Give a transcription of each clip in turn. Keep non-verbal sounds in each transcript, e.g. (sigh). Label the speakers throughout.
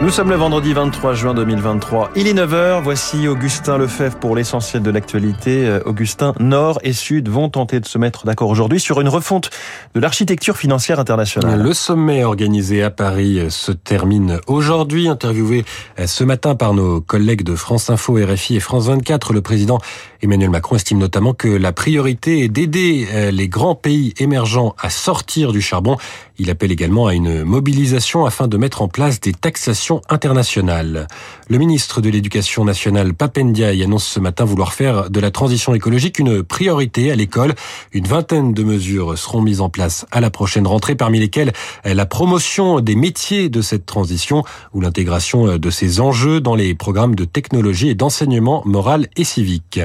Speaker 1: Nous sommes le vendredi 23 juin 2023. Il est 9h. Voici Augustin Lefebvre pour l'essentiel de l'actualité. Euh, Augustin, Nord et Sud vont tenter de se mettre d'accord aujourd'hui sur une refonte de l'architecture financière internationale.
Speaker 2: Le sommet organisé à Paris se termine aujourd'hui. Interviewé euh, ce matin par nos collègues de France Info, RFI et France 24, le président Emmanuel Macron estime notamment que la priorité est d'aider euh, les grands pays émergents à sortir du charbon. Il appelle également à une mobilisation afin de mettre en place des taxations internationales. Le ministre de l'Éducation nationale, Papendiaï, annonce ce matin vouloir faire de la transition écologique une priorité à l'école. Une vingtaine de mesures seront mises en place à la prochaine rentrée, parmi lesquelles la promotion des métiers de cette transition ou l'intégration de ces enjeux dans les programmes de technologie et d'enseignement moral et civique.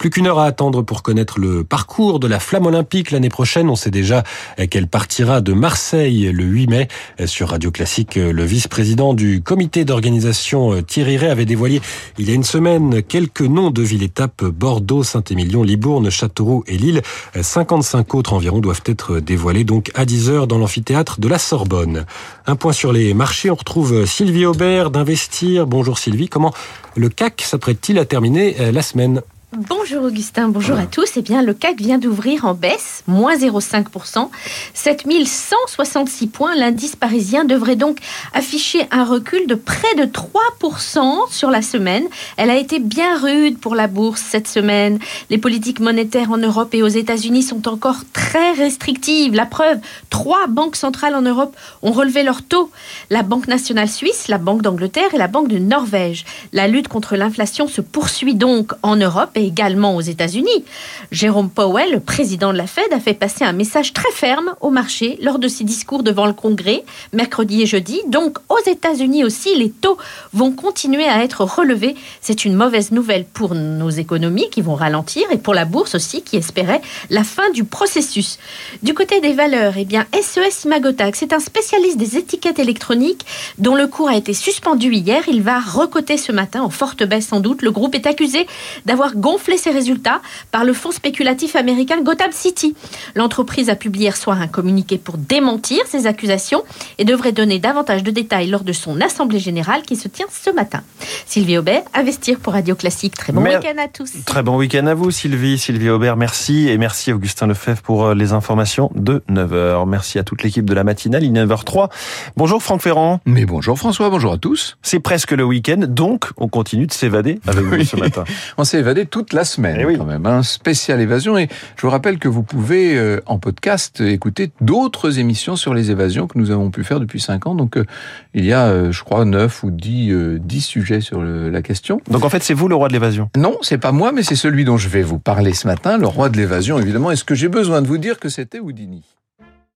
Speaker 2: Plus qu'une heure à attendre pour connaître le parcours de la flamme olympique l'année prochaine. On sait déjà qu'elle partira de Marseille le 8 mai. Sur Radio Classique, le vice-président du comité d'organisation Thierry Ray avait dévoilé il y a une semaine quelques noms de villes-étapes Bordeaux, Saint-Émilion, Libourne, Châteauroux et Lille. 55 autres environ doivent être dévoilés donc à 10 heures dans l'amphithéâtre de la Sorbonne. Un point sur les marchés. On retrouve Sylvie Aubert d'Investir. Bonjour Sylvie. Comment le CAC s'apprête-t-il à terminer la semaine?
Speaker 3: Bonjour Augustin, bonjour à tous. Eh bien, le CAC vient d'ouvrir en baisse, moins 0,5%, 7166 points. L'indice parisien devrait donc afficher un recul de près de 3% sur la semaine. Elle a été bien rude pour la bourse cette semaine. Les politiques monétaires en Europe et aux États-Unis sont encore très restrictives. La preuve, trois banques centrales en Europe ont relevé leur taux. La Banque nationale suisse, la Banque d'Angleterre et la Banque de Norvège. La lutte contre l'inflation se poursuit donc en Europe également aux États-Unis. Jérôme Powell, le président de la Fed, a fait passer un message très ferme au marché lors de ses discours devant le Congrès mercredi et jeudi. Donc aux États-Unis aussi, les taux vont continuer à être relevés. C'est une mauvaise nouvelle pour nos économies qui vont ralentir et pour la bourse aussi qui espérait la fin du processus. Du côté des valeurs, eh bien SES Imagotag, c'est un spécialiste des étiquettes électroniques dont le cours a été suspendu hier. Il va recoter ce matin en forte baisse sans doute. Le groupe est accusé d'avoir gonflé ses résultats par le fonds spéculatif américain Gotham City. L'entreprise a publié hier soir un communiqué pour démentir ces accusations et devrait donner davantage de détails lors de son assemblée générale qui se tient ce matin. Sylvie Aubert, Investir pour Radio Classique. Très bon week-end à tous.
Speaker 1: Très bon week-end à vous Sylvie, Sylvie Aubert, merci et merci Augustin Lefebvre pour euh, les informations de 9h. Merci à toute l'équipe de la matinale, il est 9h03. Bonjour Franck Ferrand.
Speaker 4: Mais bonjour François, bonjour à tous.
Speaker 1: C'est presque le week-end, donc on continue de s'évader avec vous ce matin. (laughs)
Speaker 4: on s'est évadé toute la semaine
Speaker 1: Eh oui.
Speaker 4: quand même, un spécial évasion. Et je vous rappelle que vous pouvez euh, en podcast écouter d'autres émissions sur les évasions que nous avons pu faire depuis 5 ans. Donc euh, il y a, euh, je crois, 9 ou 10, euh, 10 sujets sur le- la question.
Speaker 1: Donc en fait c'est vous le roi de l'évasion?
Speaker 4: Non, c'est pas moi, mais c'est celui dont je vais vous parler ce matin, le roi de l'évasion, évidemment. Est-ce que j'ai besoin de vous dire que c'était Houdini?